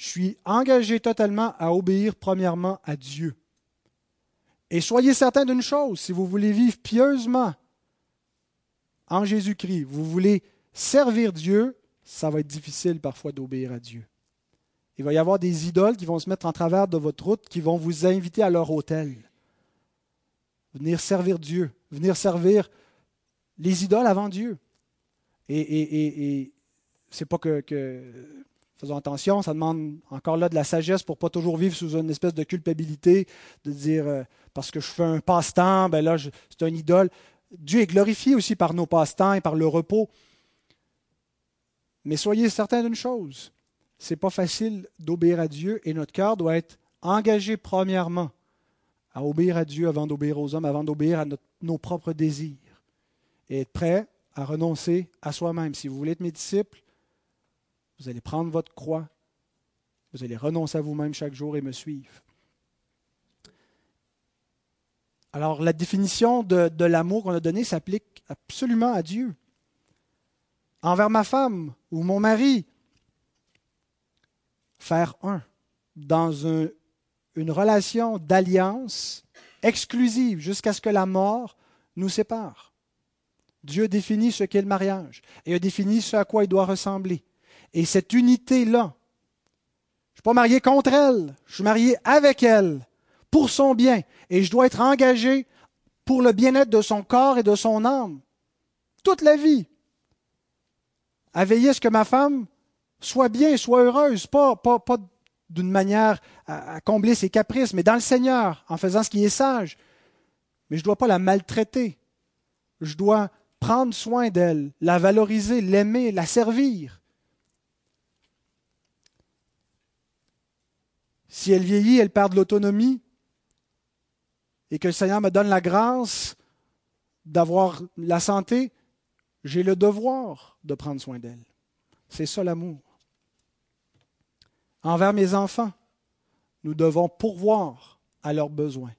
Je suis engagé totalement à obéir premièrement à Dieu. Et soyez certain d'une chose, si vous voulez vivre pieusement en Jésus-Christ, vous voulez servir Dieu, ça va être difficile parfois d'obéir à Dieu. Il va y avoir des idoles qui vont se mettre en travers de votre route, qui vont vous inviter à leur hôtel. Venir servir Dieu, venir servir les idoles avant Dieu. Et, et, et, c'est pas que Faisons attention, ça demande encore là de la sagesse pour pas toujours vivre sous une espèce de culpabilité, de dire euh, parce que je fais un passe-temps, ben là c'est un idole. Dieu est glorifié aussi par nos passe-temps et par le repos. Mais soyez certains d'une chose, c'est pas facile d'obéir à Dieu et notre cœur doit être engagé premièrement à obéir à Dieu avant d'obéir aux hommes, avant d'obéir à nos propres désirs et être prêt à renoncer à soi-même. Si vous voulez être mes disciples, vous allez prendre votre croix. Vous allez renoncer à vous-même chaque jour et me suivre. Alors, la définition de, l'amour qu'on a donnée s'applique absolument à Dieu. Envers ma femme ou mon mari, faire un dans une relation d'alliance exclusive jusqu'à ce que la mort nous sépare. Dieu définit ce qu'est le mariage et a défini ce à quoi il doit ressembler. Et cette unité-là, je ne suis pas marié contre elle, je suis marié avec elle, pour son bien. Et je dois être engagé pour le bien-être de son corps et de son âme, toute la vie. À veiller à ce que ma femme soit bien, soit heureuse, pas, pas, d'une manière à, à, combler ses caprices, mais dans le Seigneur, en faisant ce qui est sage. Mais je ne dois pas la maltraiter. Je dois prendre soin d'elle, la valoriser, l'aimer, la servir. Si elle vieillit, elle perd de l'autonomie et que le Seigneur me donne la grâce d'avoir la santé, j'ai le devoir de prendre soin d'elle. C'est ça l'amour. Envers mes enfants, nous devons pourvoir à leurs besoins.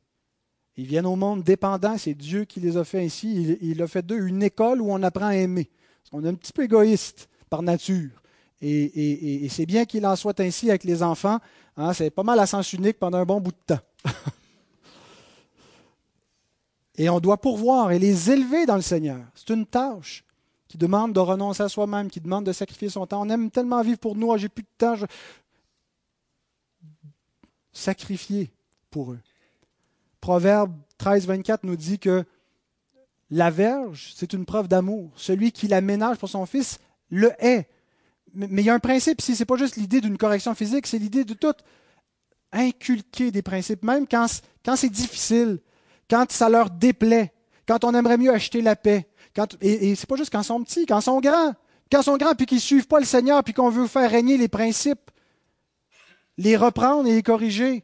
Ils viennent au monde dépendants, c'est Dieu qui les a fait ainsi. Il, a fait d'eux une école où on apprend à aimer. On est un petit peu égoïste par nature. Et, c'est bien qu'il en soit ainsi avec les enfants. Hein, c'est pas mal à sens unique pendant un bon bout de temps. et on doit pourvoir et les élever dans le Seigneur. C'est une tâche qui demande de renoncer à soi-même, qui demande de sacrifier son temps. On aime tellement vivre pour nous, ah, j'ai plus de temps. Sacrifier pour eux. Proverbe 13, 24 nous dit que la verge, c'est une preuve d'amour. Celui qui la ménage pour son fils le hait mais il y a un principe ici, ce n'est pas juste l'idée d'une correction physique, c'est l'idée de tout inculquer des principes, même quand, c'est difficile, quand ça leur déplaît, quand on aimerait mieux acheter la paix. Et, et c'est pas juste quand ils sont petits, quand ils sont grands. Quand ils sont grands puis qu'ils ne suivent pas le Seigneur puis qu'on veut faire régner les principes, les reprendre et les corriger,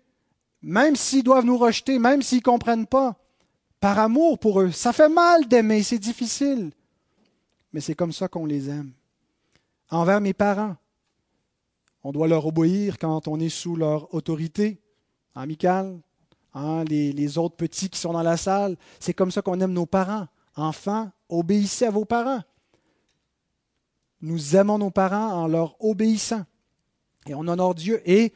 même s'ils doivent nous rejeter, même s'ils ne comprennent pas, par amour pour eux. Ça fait mal d'aimer, c'est difficile. Mais c'est comme ça qu'on les aime envers mes parents. On doit leur obéir quand on est sous leur autorité amicale. Hein, les, les, autres petits qui sont dans la salle, c'est comme ça qu'on aime nos parents. Enfants, obéissez à vos parents. Nous aimons nos parents en leur obéissant. Et on honore Dieu. Et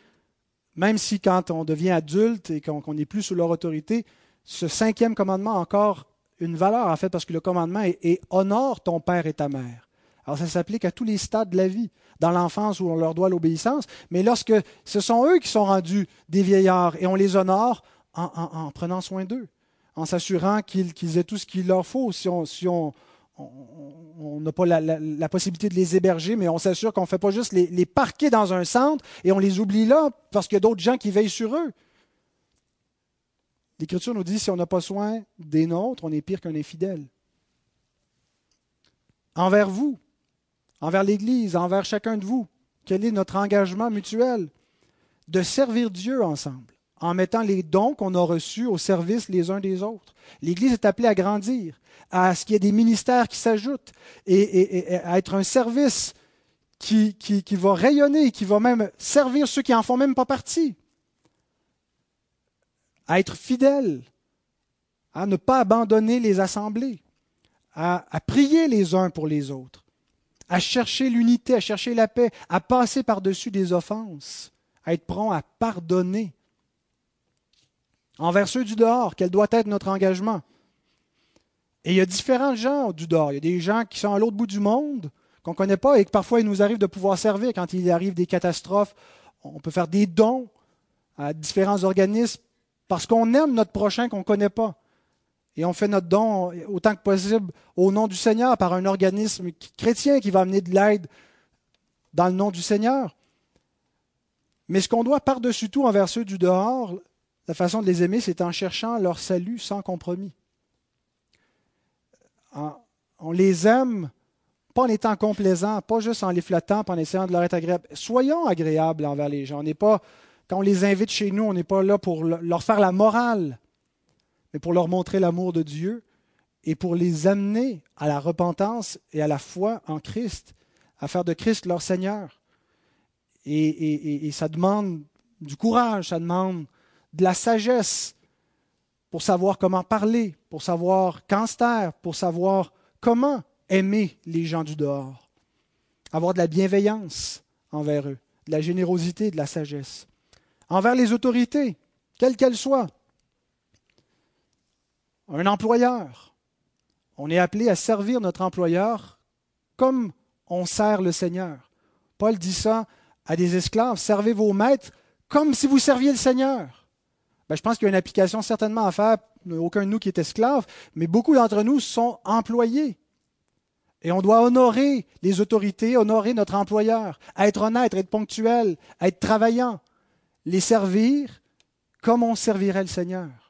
même si quand on devient adulte et qu'on n'est plus sous leur autorité, ce cinquième commandement a encore une valeur, en fait, parce que le commandement est, honore ton père et ta mère. Alors ça s'applique à tous les stades de la vie, dans l'enfance où on leur doit l'obéissance, mais lorsque ce sont eux qui sont rendus des vieillards et on les honore en, prenant soin d'eux, en s'assurant qu'ils aient tout ce qu'il leur faut. Si on, n'a pas la, possibilité de les héberger, mais on s'assure qu'on ne fait pas juste les, parquer dans un centre et on les oublie là parce qu'il y a d'autres gens qui veillent sur eux. L'Écriture nous dit si on n'a pas soin des nôtres, on est pire qu'un infidèle. Envers vous, envers l'Église, envers chacun de vous, quel est notre engagement mutuel? De servir Dieu ensemble en mettant les dons qu'on a reçus au service les uns des autres. L'Église est appelée à grandir, à ce qu'il y ait des ministères qui s'ajoutent et, à être un service qui, qui, va rayonner, qui va même servir ceux qui n'en font même pas partie. À être fidèle, à ne pas abandonner les assemblées, à prier les uns pour les autres, à chercher l'unité, à chercher la paix, à passer par-dessus des offenses, à être prompt à pardonner envers ceux du dehors, quel doit être notre engagement? Et il y a différents gens du dehors. Il y a des gens qui sont à l'autre bout du monde, qu'on ne connaît pas et que parfois il nous arrive de pouvoir servir quand il arrive des catastrophes. On peut faire des dons à différents organismes parce qu'on aime notre prochain qu'on ne connaît pas. Et on fait notre don autant que possible au nom du Seigneur par un organisme chrétien qui va amener de l'aide dans le nom du Seigneur. Mais ce qu'on doit par-dessus tout envers ceux du dehors, la façon de les aimer, c'est en cherchant leur salut sans compromis. On les aime pas en étant complaisants, pas juste en les flattant, pas en essayant de leur être agréable. Soyons agréables envers les gens. On n'est pas, quand on les invite chez nous, on n'est pas là pour leur faire la morale, mais pour leur montrer l'amour de Dieu et pour les amener à la repentance et à la foi en Christ, à faire de Christ leur Seigneur. Et, ça demande du courage, ça demande de la sagesse pour savoir comment parler, pour savoir quand se taire, pour savoir comment aimer les gens du dehors, avoir de la bienveillance envers eux, de la générosité, de la sagesse, envers les autorités, quelles qu'elles soient. Un employeur, on est appelé à servir notre employeur comme on sert le Seigneur. Paul dit ça à des esclaves, servez vos maîtres comme si vous serviez le Seigneur. Ben, je pense qu'il y a une application certainement à faire. Aucun de nous qui est esclave, mais beaucoup d'entre nous sont employés. Et on doit honorer les autorités, honorer notre employeur, être honnête, être ponctuel, être travaillant, les servir comme on servirait le Seigneur.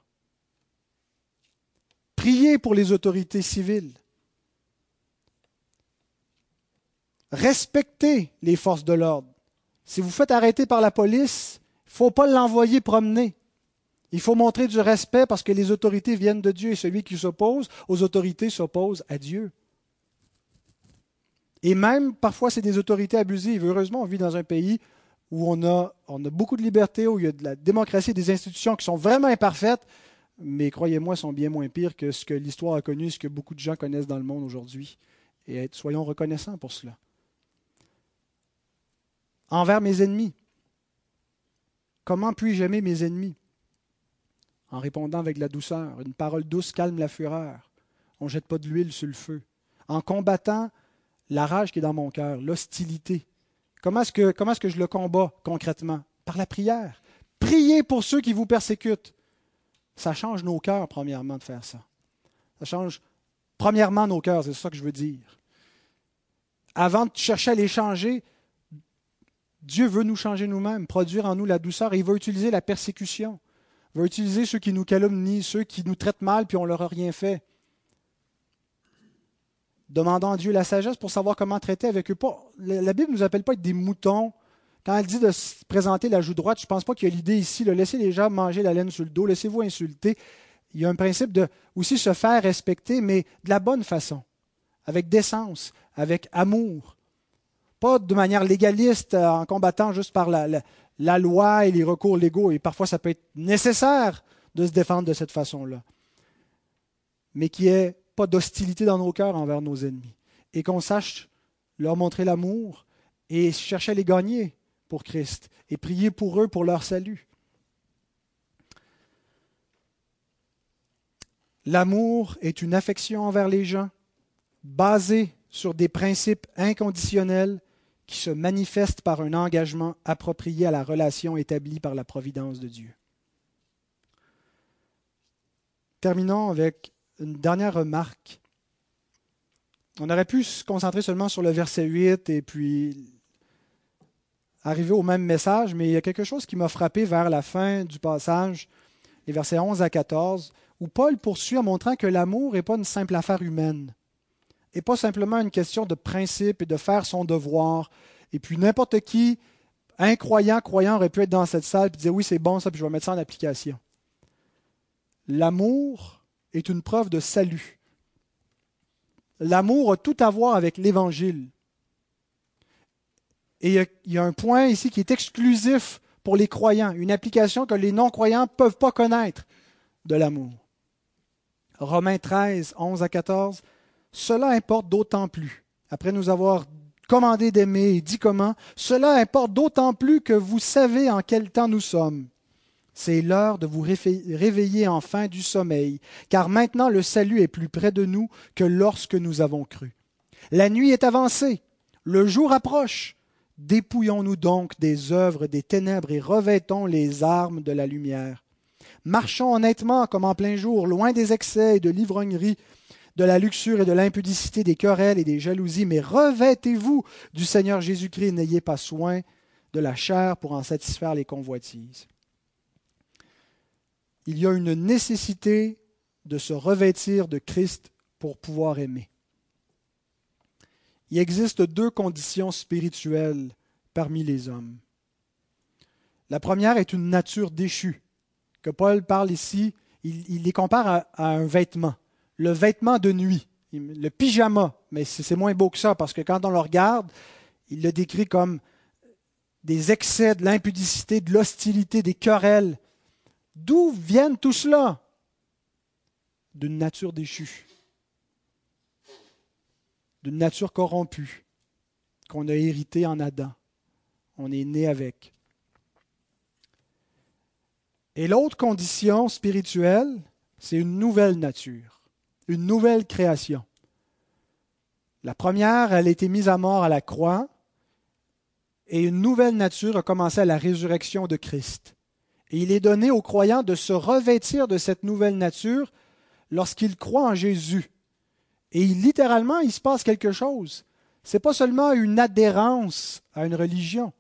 Prier pour les autorités civiles. Respecter les forces de l'ordre. Si vous faites arrêter par la police, il ne faut pas l'envoyer promener. Il faut montrer du respect parce que les autorités viennent de Dieu et celui qui s'oppose aux autorités s'oppose à Dieu. Et même, parfois, c'est des autorités abusives. Heureusement, on vit dans un pays où on a, on a beaucoup de liberté, où il y a de la démocratie, des institutions qui sont vraiment imparfaites, mais croyez-moi, sont bien moins pires que ce que l'histoire a connu, ce que beaucoup de gens connaissent dans le monde aujourd'hui. Et soyons reconnaissants pour cela. Envers mes ennemis. Comment puis-je aimer mes ennemis? En répondant avec la douceur. Une parole douce calme la fureur. On ne jette pas de l'huile sur le feu. En combattant la rage qui est dans mon cœur, l'hostilité. Comment est-ce que, comment est-ce que je le combats concrètement? Par la prière. Priez pour ceux qui vous persécutent. Ça change nos cœurs, premièrement, de faire ça. Ça change, premièrement, nos cœurs, c'est ça que je veux dire. Avant de chercher à les changer, Dieu veut nous changer nous-mêmes, produire en nous la douceur, et il veut utiliser la persécution va utiliser ceux qui nous calomnient, ceux qui nous traitent mal, puis on leur a rien fait. Demandant à Dieu la sagesse pour savoir comment traiter avec eux. la Bible ne nous appelle pas être des moutons. Quand elle dit de se présenter la joue droite, je ne pense pas qu'il y a l'idée ici, de laisser les gens manger la laine sur le dos, laissez-vous insulter. Il y a un principe de aussi se faire respecter, mais de la bonne façon, avec décence, avec amour. Pas de manière légaliste, en combattant juste par la, la loi et les recours légaux, et parfois ça peut être nécessaire de se défendre de cette façon-là, mais qu'il n'y ait pas d'hostilité dans nos cœurs envers nos ennemis, et qu'on sache leur montrer l'amour et chercher à les gagner pour Christ et priez pour eux pour leur salut. L'amour est une affection envers les gens basée sur des principes inconditionnels qui se manifestent par un engagement approprié à la relation établie par la providence de Dieu. Terminons avec une dernière remarque. On aurait pu se concentrer seulement sur le verset 8 et puis arriver au même message, mais il y a quelque chose qui m'a frappé vers la fin du passage, les versets 11 à 14, où Paul poursuit en montrant que l'amour n'est pas une simple affaire humaine, et pas simplement une question de principe et de faire son devoir. Et puis n'importe qui, incroyant, croyant, aurait pu être dans cette salle et dire oui, c'est bon ça, puis je vais mettre ça en application. L'amour est une preuve de salut. L'amour a tout à voir avec l'Évangile. Et il y, a un point ici qui est exclusif pour les croyants, une application que les non-croyants ne peuvent pas connaître de l'amour. Romains 13, 11 à 14. Cela importe d'autant plus, après nous avoir commandé d'aimer et dit comment, cela importe d'autant plus que vous savez en quel temps nous sommes. C'est l'heure de vous réveiller enfin du sommeil, car maintenant le salut est plus près de nous que lorsque nous avons cru. La nuit est avancée, le jour approche. Dépouillons-nous donc des œuvres des ténèbres et revêtons les armes de la lumière. Marchons honnêtement comme en plein jour, loin des excès et de l'ivrognerie, de la luxure et de l'impudicité, des querelles et des jalousies, mais revêtez-vous du Seigneur Jésus-Christ, n'ayez pas soin de la chair pour en satisfaire les convoitises. Il y a une nécessité de se revêtir de Christ pour pouvoir aimer. Il existe deux conditions spirituelles parmi les hommes. La première est une nature déchue, que Paul parle ici, il, les compare à, un vêtement, le vêtement de nuit, le pyjama, mais c'est moins beau que ça, parce que quand on le regarde, il le décrit comme des excès, de l'impudicité, de l'hostilité, des querelles. D'où viennent tout cela? D'une nature déchue, d'une nature corrompue qu'on a héritée en Adam. On est né avec. Et l'autre condition spirituelle, c'est une nouvelle nature, une nouvelle création. La première, elle a été mise à mort à la croix, et une nouvelle nature a commencé à la résurrection de Christ. Et il est donné aux croyants de se revêtir de cette nouvelle nature lorsqu'ils croient en Jésus. Et littéralement, il se passe quelque chose. Ce n'est pas seulement une adhérence à une religion,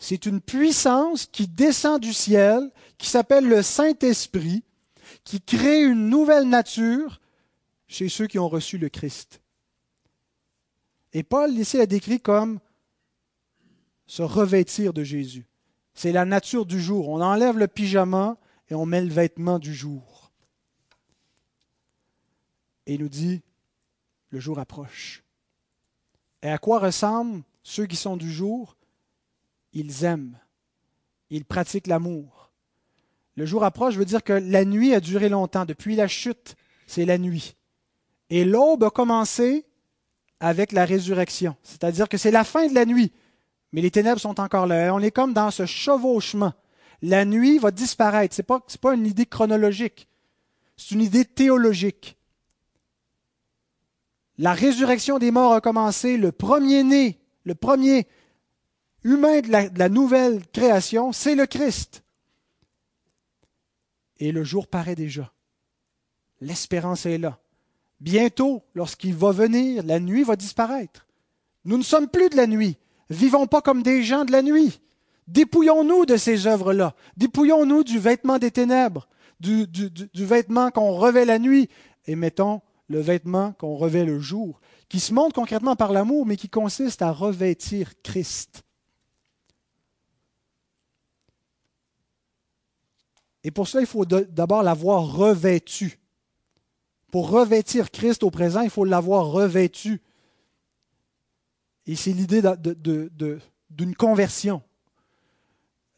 c'est une puissance qui descend du ciel, qui s'appelle le Saint-Esprit, qui crée une nouvelle nature chez ceux qui ont reçu le Christ. Et Paul ici l'a décrit comme se revêtir de Jésus. C'est la nature du jour. On enlève le pyjama et on met le vêtement du jour. Et il nous dit, le jour approche. Et à quoi ressemblent ceux qui sont du jour? Ils aiment, ils pratiquent l'amour. Le jour approche veut dire que la nuit a duré longtemps. Depuis la chute, c'est la nuit. Et l'aube a commencé avec la résurrection. C'est-à-dire que c'est la fin de la nuit, mais les ténèbres sont encore là. On est comme dans ce chevauchement. La nuit va disparaître. Ce n'est pas, pas une idée chronologique, c'est une idée théologique. La résurrection des morts a commencé, le premier-né, le premier humain de la, nouvelle création, c'est le Christ. Et le jour paraît déjà. L'espérance est là. Bientôt, lorsqu'il va venir, la nuit va disparaître. Nous ne sommes plus de la nuit. Vivons pas comme des gens de la nuit. Dépouillons-nous de ces œuvres-là. Dépouillons-nous du vêtement des ténèbres, du, du vêtement qu'on revêt la nuit, et mettons le vêtement qu'on revêt le jour, qui se montre concrètement par l'amour, mais qui consiste à revêtir Christ. Et pour cela, il faut d'abord l'avoir revêtu. Pour revêtir Christ au présent, il faut l'avoir revêtu. Et c'est l'idée d'une conversion.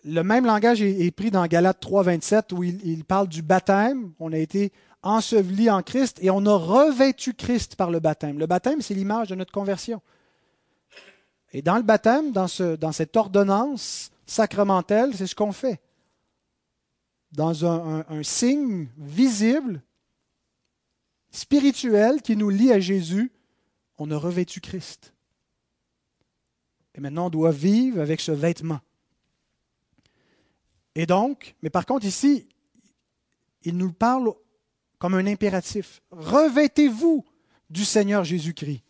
Le même langage est, pris dans Galates 3, 27, où il, il, parle du baptême. On a été enseveli en Christ et on a revêtu Christ par le baptême. Le baptême, c'est l'image de notre conversion. Et dans le baptême, dans, ce, dans cette ordonnance sacramentelle, c'est ce qu'on fait. Dans un, un signe visible, spirituel qui nous lie à Jésus, on a revêtu Christ. Et maintenant, on doit vivre avec ce vêtement. Et donc, mais par contre, ici, il nous parle comme un impératif. Revêtez-vous du Seigneur Jésus-Christ.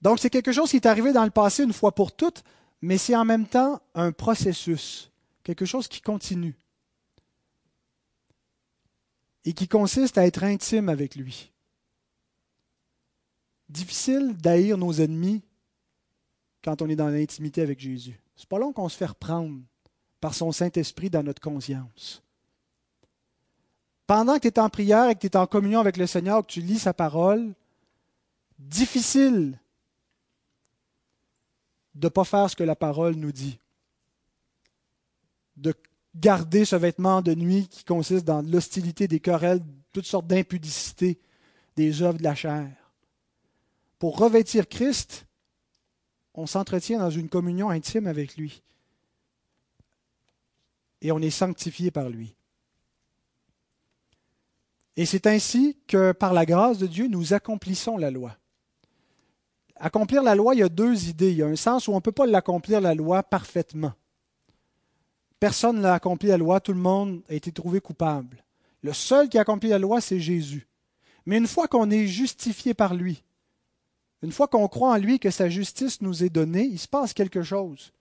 Donc, c'est quelque chose qui est arrivé dans le passé une fois pour toutes, mais c'est en même temps un processus, quelque chose qui continue et qui consiste à être intime avec lui. Difficile d'haïr nos ennemis quand on est dans l'intimité avec Jésus. C'est pas long qu'on se fait reprendre par son Saint-Esprit dans notre conscience. Pendant que tu es en prière et que tu es en communion avec le Seigneur, que tu lis sa parole, difficile de ne pas faire ce que la parole nous dit, de garder ce vêtement de nuit qui consiste dans l'hostilité, des querelles, toutes sortes d'impudicités, des œuvres de la chair. Pour revêtir Christ, on s'entretient dans une communion intime avec lui. Et on est sanctifié par lui. Et c'est ainsi que, par la grâce de Dieu, nous accomplissons la loi. Accomplir la loi, il y a deux idées. Il y a un sens où on ne peut pas l'accomplir, la loi, parfaitement. Personne n'a accompli la loi, tout le monde a été trouvé coupable. Le seul qui a accompli la loi, c'est Jésus. Mais une fois qu'on est justifié par lui, une fois qu'on croit en lui que sa justice nous est donnée, il se passe quelque chose.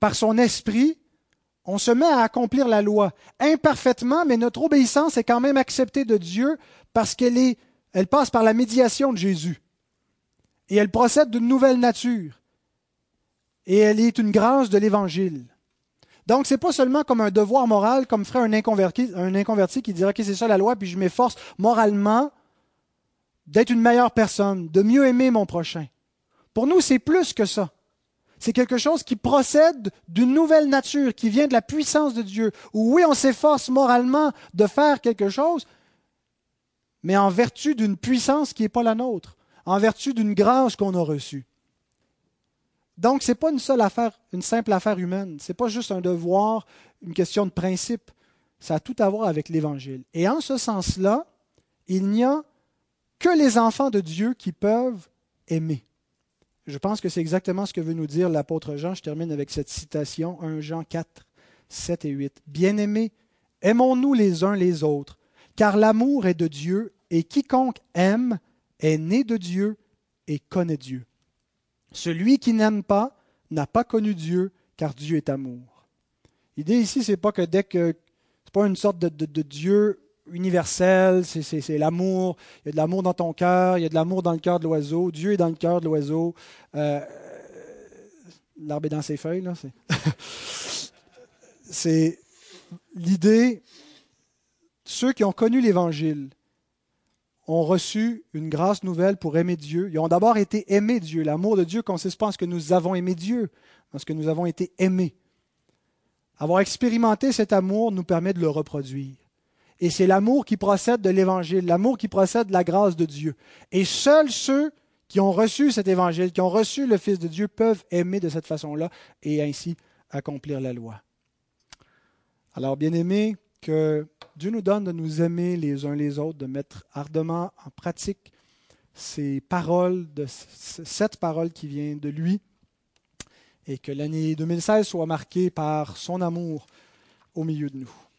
Par son esprit, on se met à accomplir la loi imparfaitement, mais notre obéissance est quand même acceptée de Dieu parce qu'elle est, elle passe par la médiation de Jésus. Et elle procède d'une nouvelle nature. Et elle est une grâce de l'Évangile. Donc, ce n'est pas seulement comme un devoir moral, comme ferait un inconverti, un inconverti qui dirait que c'est ça la loi, puis je m'efforce moralement d'être une meilleure personne, de mieux aimer mon prochain. Pour nous, c'est plus que ça. C'est quelque chose qui procède d'une nouvelle nature, qui vient de la puissance de Dieu. Oui, on s'efforce moralement de faire quelque chose, mais en vertu d'une puissance qui n'est pas la nôtre, en vertu d'une grâce qu'on a reçue. Donc, ce n'est pas une seule affaire, une simple affaire humaine. Ce n'est pas juste un devoir, une question de principe. Ça a tout à voir avec l'Évangile. Et en ce sens-là, il n'y a que les enfants de Dieu qui peuvent aimer. Je pense que c'est exactement ce que veut nous dire l'apôtre Jean. Je termine avec cette citation, 1 Jean 4, 7 et 8. Bien-aimés, aimons-nous les uns les autres, car l'amour est de Dieu, et quiconque aime est né de Dieu et connaît Dieu. Celui qui n'aime pas n'a pas connu Dieu, car Dieu est amour. L'idée ici, c'est pas que dès que c'est pas une sorte de, de, Dieu universel, c'est l'amour. Il y a de l'amour dans ton cœur, il y a de l'amour dans le cœur de l'oiseau. Dieu est dans le cœur de l'oiseau. Euh, L'arbre est dans ses feuilles, là. C'est l'idée. Ceux qui ont connu l'Évangile, ont reçu une grâce nouvelle pour aimer Dieu. Ils ont d'abord été aimés Dieu. L'amour de Dieu consiste pas en ce que nous avons aimé Dieu, en ce que nous avons été aimés. Avoir expérimenté cet amour nous permet de le reproduire. Et c'est l'amour qui procède de l'Évangile, l'amour qui procède de la grâce de Dieu. Et seuls ceux qui ont reçu cet Évangile, qui ont reçu le Fils de Dieu, peuvent aimer de cette façon-là et ainsi accomplir la loi. Alors, bien aimés, que Dieu nous donne de nous aimer les uns les autres, de mettre ardemment en pratique ces paroles, de cette parole qui vient de lui, et que l'année 2016 soit marquée par son amour au milieu de nous.